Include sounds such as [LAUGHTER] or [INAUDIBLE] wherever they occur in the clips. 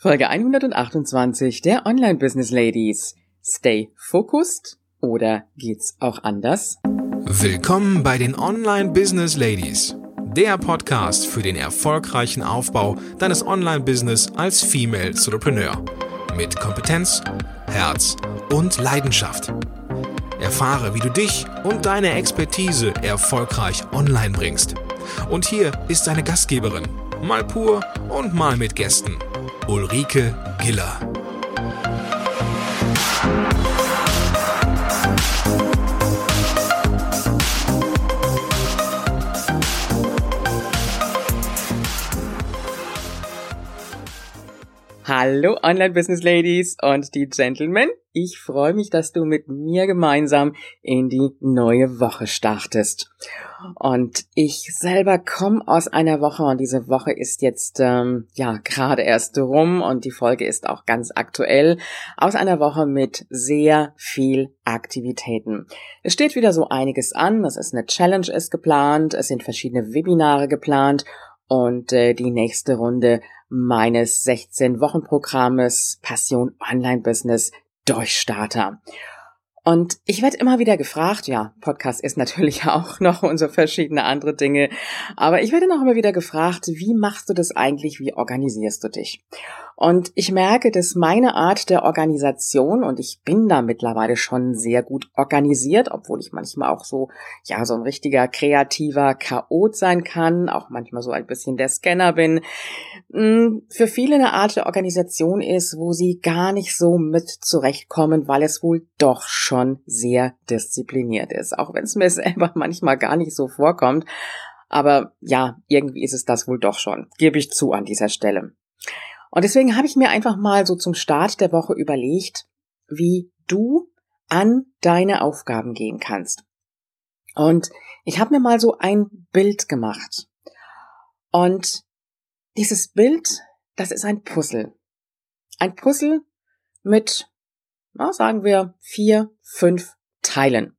Folge 128 der Online Business Ladies. Stay focused oder geht's auch anders? Willkommen bei den Online Business Ladies, der Podcast für den erfolgreichen Aufbau deines Online Business als Female Entrepreneur mit Kompetenz, Herz und Leidenschaft. Erfahre, wie du dich und deine Expertise erfolgreich online bringst. Und hier ist deine Gastgeberin, mal pur und mal mit Gästen. Ulrike Giller. Hallo Online Business Ladies und die Gentlemen. Ich freue mich, dass du mit mir gemeinsam in die neue Woche startest. Und ich selber komme aus einer Woche und diese Woche ist jetzt ähm, ja gerade erst rum und die Folge ist auch ganz aktuell aus einer Woche mit sehr viel Aktivitäten. Es steht wieder so einiges an. Es ist eine Challenge ist geplant, es sind verschiedene Webinare geplant und äh, die nächste Runde meines 16-Wochen-Programmes Passion Online Business Durchstarter. Und ich werde immer wieder gefragt, ja, Podcast ist natürlich [LAUGHS] auch noch und so verschiedene andere Dinge, aber ich werde noch immer wieder gefragt, wie machst du das eigentlich, wie organisierst du dich? Und ich merke, dass meine Art der Organisation, und ich bin da mittlerweile schon sehr gut organisiert, obwohl ich manchmal auch so, ja, so ein richtiger kreativer Chaot sein kann, auch manchmal so ein bisschen der Scanner bin, mm, für viele eine Art der Organisation ist, wo sie gar nicht so mit zurechtkommen, weil es wohl doch schon sehr diszipliniert ist, auch wenn es mir [LAUGHS] selber manchmal gar nicht so vorkommt. Aber ja, irgendwie ist es das wohl doch schon, gebe ich zu an dieser Stelle. Und deswegen habe ich mir einfach mal so zum Start der Woche überlegt, wie du an deine Aufgaben gehen kannst. Und ich habe mir mal so ein Bild gemacht. Und dieses Bild, das ist ein Puzzle. Ein Puzzle mit, na, sagen wir, vier, fünf Teilen.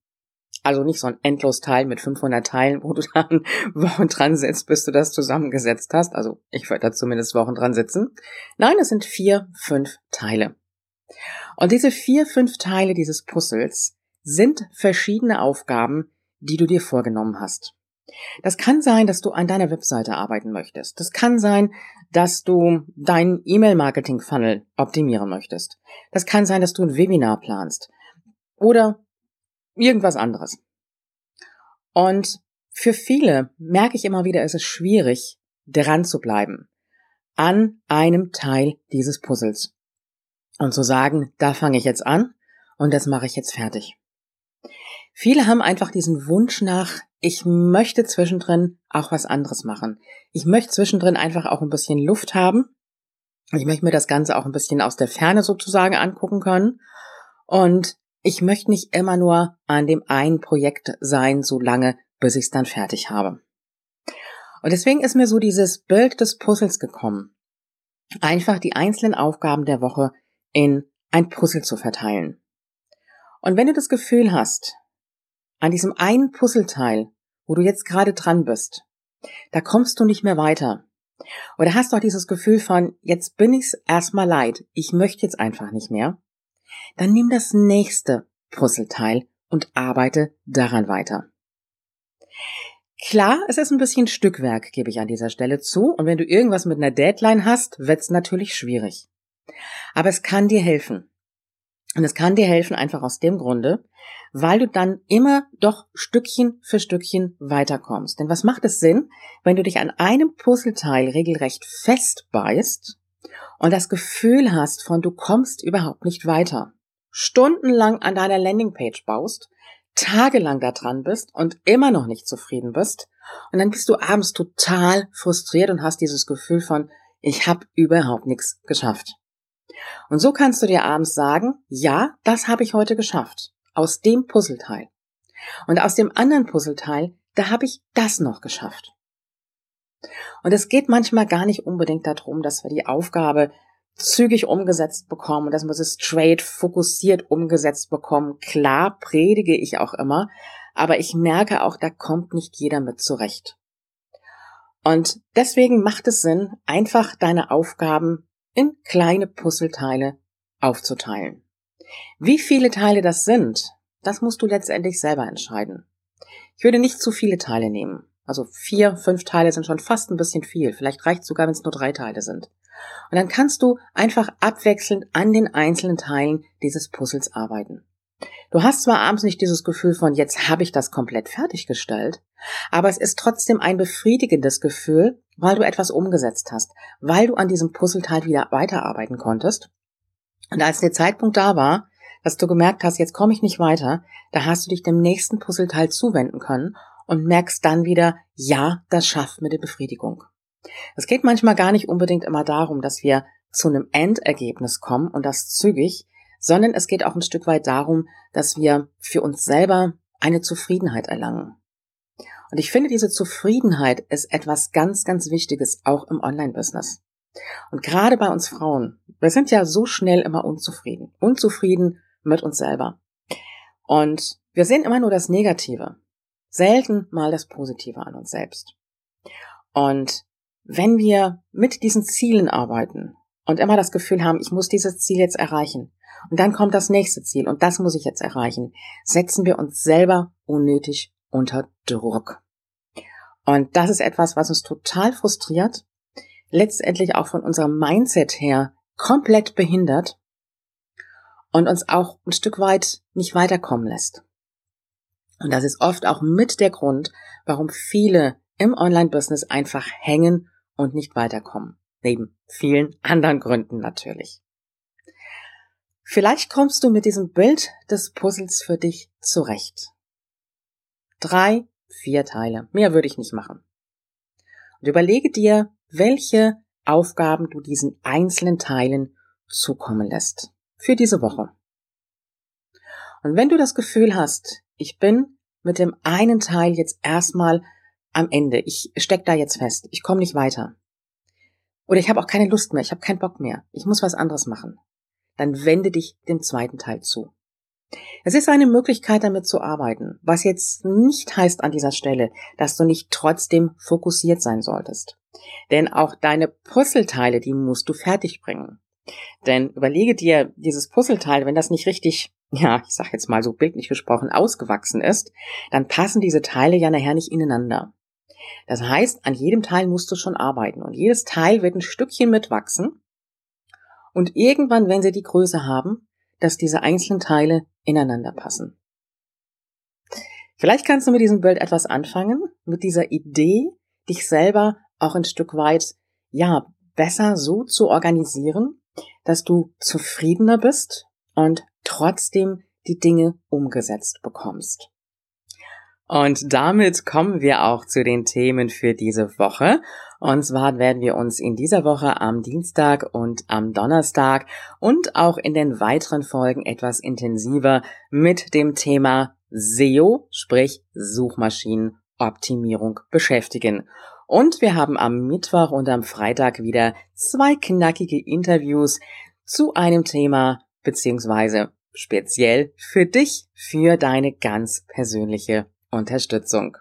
Also nicht so ein Endlos-Teil mit 500 Teilen, wo du dann [LAUGHS] Wochen dran sitzt, bis du das zusammengesetzt hast. Also ich würde da zumindest Wochen dran sitzen. Nein, es sind vier, fünf Teile. Und diese vier, fünf Teile dieses Puzzles sind verschiedene Aufgaben, die du dir vorgenommen hast. Das kann sein, dass du an deiner Webseite arbeiten möchtest. Das kann sein, dass du deinen E-Mail-Marketing-Funnel optimieren möchtest. Das kann sein, dass du ein Webinar planst. Oder irgendwas anderes. Und für viele merke ich immer wieder, ist es schwierig, dran zu bleiben an einem Teil dieses Puzzles und zu sagen, da fange ich jetzt an und das mache ich jetzt fertig. Viele haben einfach diesen Wunsch nach, ich möchte zwischendrin auch was anderes machen. Ich möchte zwischendrin einfach auch ein bisschen Luft haben. Ich möchte mir das Ganze auch ein bisschen aus der Ferne sozusagen angucken können. Und ich möchte nicht immer nur an dem einen Projekt sein, so lange, bis ich es dann fertig habe. Und deswegen ist mir so dieses Bild des Puzzles gekommen. Einfach die einzelnen Aufgaben der Woche in ein Puzzle zu verteilen. Und wenn du das Gefühl hast, an diesem einen Puzzleteil, wo du jetzt gerade dran bist, da kommst du nicht mehr weiter. Oder hast du auch dieses Gefühl von, jetzt bin ich's erstmal leid, ich möchte jetzt einfach nicht mehr, dann nimm das nächste Puzzleteil und arbeite daran weiter. Klar, es ist ein bisschen Stückwerk, gebe ich an dieser Stelle zu, und wenn du irgendwas mit einer Deadline hast, wird's natürlich schwierig. Aber es kann dir helfen. Und es kann dir helfen einfach aus dem Grunde, weil du dann immer doch Stückchen für Stückchen weiterkommst. Denn was macht es Sinn, wenn du dich an einem Puzzleteil regelrecht festbeißt und das Gefühl hast von du kommst überhaupt nicht weiter, stundenlang an deiner Landingpage baust, tagelang da dran bist und immer noch nicht zufrieden bist und dann bist du abends total frustriert und hast dieses Gefühl von ich habe überhaupt nichts geschafft. Und so kannst du dir abends sagen, ja, das habe ich heute geschafft, aus dem Puzzleteil. Und aus dem anderen Puzzleteil, da habe ich das noch geschafft. Und es geht manchmal gar nicht unbedingt darum, dass wir die Aufgabe zügig umgesetzt bekommen, dass wir es straight fokussiert umgesetzt bekommen. Klar predige ich auch immer, aber ich merke auch, da kommt nicht jeder mit zurecht. Und deswegen macht es Sinn, einfach deine Aufgaben in kleine Puzzleteile aufzuteilen. Wie viele Teile das sind, das musst du letztendlich selber entscheiden. Ich würde nicht zu viele Teile nehmen. Also vier, fünf Teile sind schon fast ein bisschen viel. Vielleicht reicht sogar, wenn es nur drei Teile sind. Und dann kannst du einfach abwechselnd an den einzelnen Teilen dieses Puzzles arbeiten. Du hast zwar abends nicht dieses Gefühl von, jetzt habe ich das komplett fertiggestellt, aber es ist trotzdem ein befriedigendes Gefühl, weil du etwas umgesetzt hast, weil du an diesem Puzzleteil wieder weiterarbeiten konntest. Und als der Zeitpunkt da war, dass du gemerkt hast, jetzt komme ich nicht weiter, da hast du dich dem nächsten Puzzleteil zuwenden können und merkst dann wieder, ja, das schafft mir die Befriedigung. Es geht manchmal gar nicht unbedingt immer darum, dass wir zu einem Endergebnis kommen und das zügig, sondern es geht auch ein Stück weit darum, dass wir für uns selber eine Zufriedenheit erlangen. Und ich finde, diese Zufriedenheit ist etwas ganz, ganz Wichtiges, auch im Online-Business. Und gerade bei uns Frauen, wir sind ja so schnell immer unzufrieden. Unzufrieden mit uns selber. Und wir sehen immer nur das Negative selten mal das Positive an uns selbst. Und wenn wir mit diesen Zielen arbeiten und immer das Gefühl haben, ich muss dieses Ziel jetzt erreichen, und dann kommt das nächste Ziel und das muss ich jetzt erreichen, setzen wir uns selber unnötig unter Druck. Und das ist etwas, was uns total frustriert, letztendlich auch von unserem Mindset her komplett behindert und uns auch ein Stück weit nicht weiterkommen lässt. Und das ist oft auch mit der Grund, warum viele im Online-Business einfach hängen und nicht weiterkommen. Neben vielen [LAUGHS] anderen Gründen natürlich. Vielleicht kommst du mit diesem Bild des Puzzles für dich zurecht. Drei, vier Teile. Mehr würde ich nicht machen. Und überlege dir, welche Aufgaben du diesen einzelnen Teilen zukommen lässt. Für diese Woche. Und wenn du das Gefühl hast, ich bin mit dem einen Teil jetzt erstmal am Ende. Ich steck da jetzt fest. Ich komme nicht weiter. Oder ich habe auch keine Lust mehr. Ich habe keinen Bock mehr. Ich muss was anderes machen. Dann wende dich dem zweiten Teil zu. Es ist eine Möglichkeit, damit zu arbeiten, was jetzt nicht heißt an dieser Stelle, dass du nicht trotzdem fokussiert sein solltest. Denn auch deine Puzzleteile, die musst du fertig bringen. Denn überlege dir dieses Puzzleteil, wenn das nicht richtig ja, ich sag jetzt mal so bildlich gesprochen, ausgewachsen ist, dann passen diese Teile ja nachher nicht ineinander. Das heißt, an jedem Teil musst du schon arbeiten und jedes Teil wird ein Stückchen mitwachsen und irgendwann, wenn sie die Größe haben, dass diese einzelnen Teile ineinander passen. Vielleicht kannst du mit diesem Bild etwas anfangen, mit dieser Idee, dich selber auch ein Stück weit, ja, besser so zu organisieren, dass du zufriedener bist und trotzdem die Dinge umgesetzt bekommst. Und damit kommen wir auch zu den Themen für diese Woche. Und zwar werden wir uns in dieser Woche am Dienstag und am Donnerstag und auch in den weiteren Folgen etwas intensiver mit dem Thema SEO, sprich Suchmaschinenoptimierung beschäftigen. Und wir haben am Mittwoch und am Freitag wieder zwei knackige Interviews zu einem Thema beziehungsweise speziell für dich, für deine ganz persönliche Unterstützung.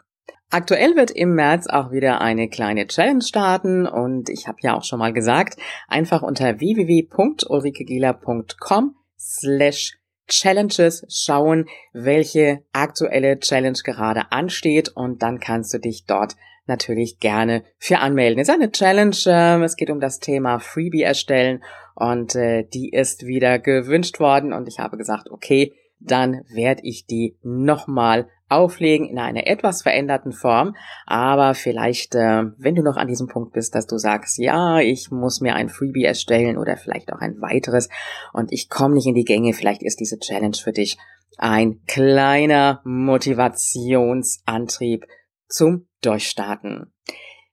Aktuell wird im März auch wieder eine kleine Challenge starten und ich habe ja auch schon mal gesagt, einfach unter www.ulrikegela.com slash Challenges schauen, welche aktuelle Challenge gerade ansteht und dann kannst du dich dort natürlich gerne für anmelden. Es ist eine Challenge, äh, es geht um das Thema Freebie erstellen und äh, die ist wieder gewünscht worden und ich habe gesagt, okay, dann werde ich die nochmal auflegen in einer etwas veränderten Form. Aber vielleicht, äh, wenn du noch an diesem Punkt bist, dass du sagst, ja, ich muss mir ein Freebie erstellen oder vielleicht auch ein weiteres und ich komme nicht in die Gänge, vielleicht ist diese Challenge für dich ein kleiner Motivationsantrieb zum Durchstarten.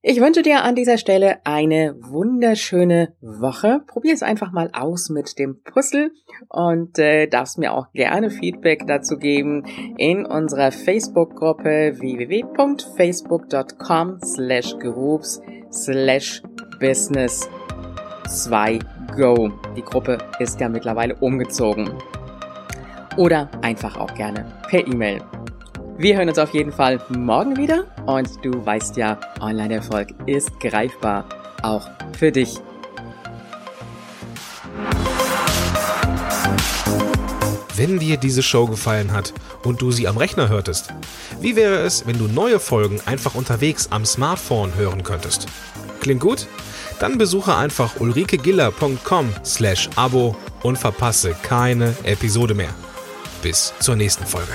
Ich wünsche dir an dieser Stelle eine wunderschöne Woche. Probier es einfach mal aus mit dem Puzzle und äh, darfst mir auch gerne Feedback dazu geben in unserer Facebook-Gruppe www.facebook.com slash groups slash business 2 go. Die Gruppe ist ja mittlerweile umgezogen. Oder einfach auch gerne per E-Mail. Wir hören uns auf jeden Fall morgen wieder und du weißt ja, Online-Erfolg ist greifbar, auch für dich. Wenn dir diese Show gefallen hat und du sie am Rechner hörtest, wie wäre es, wenn du neue Folgen einfach unterwegs am Smartphone hören könntest? Klingt gut? Dann besuche einfach ulrikegiller.com slash Abo und verpasse keine Episode mehr. Bis zur nächsten Folge.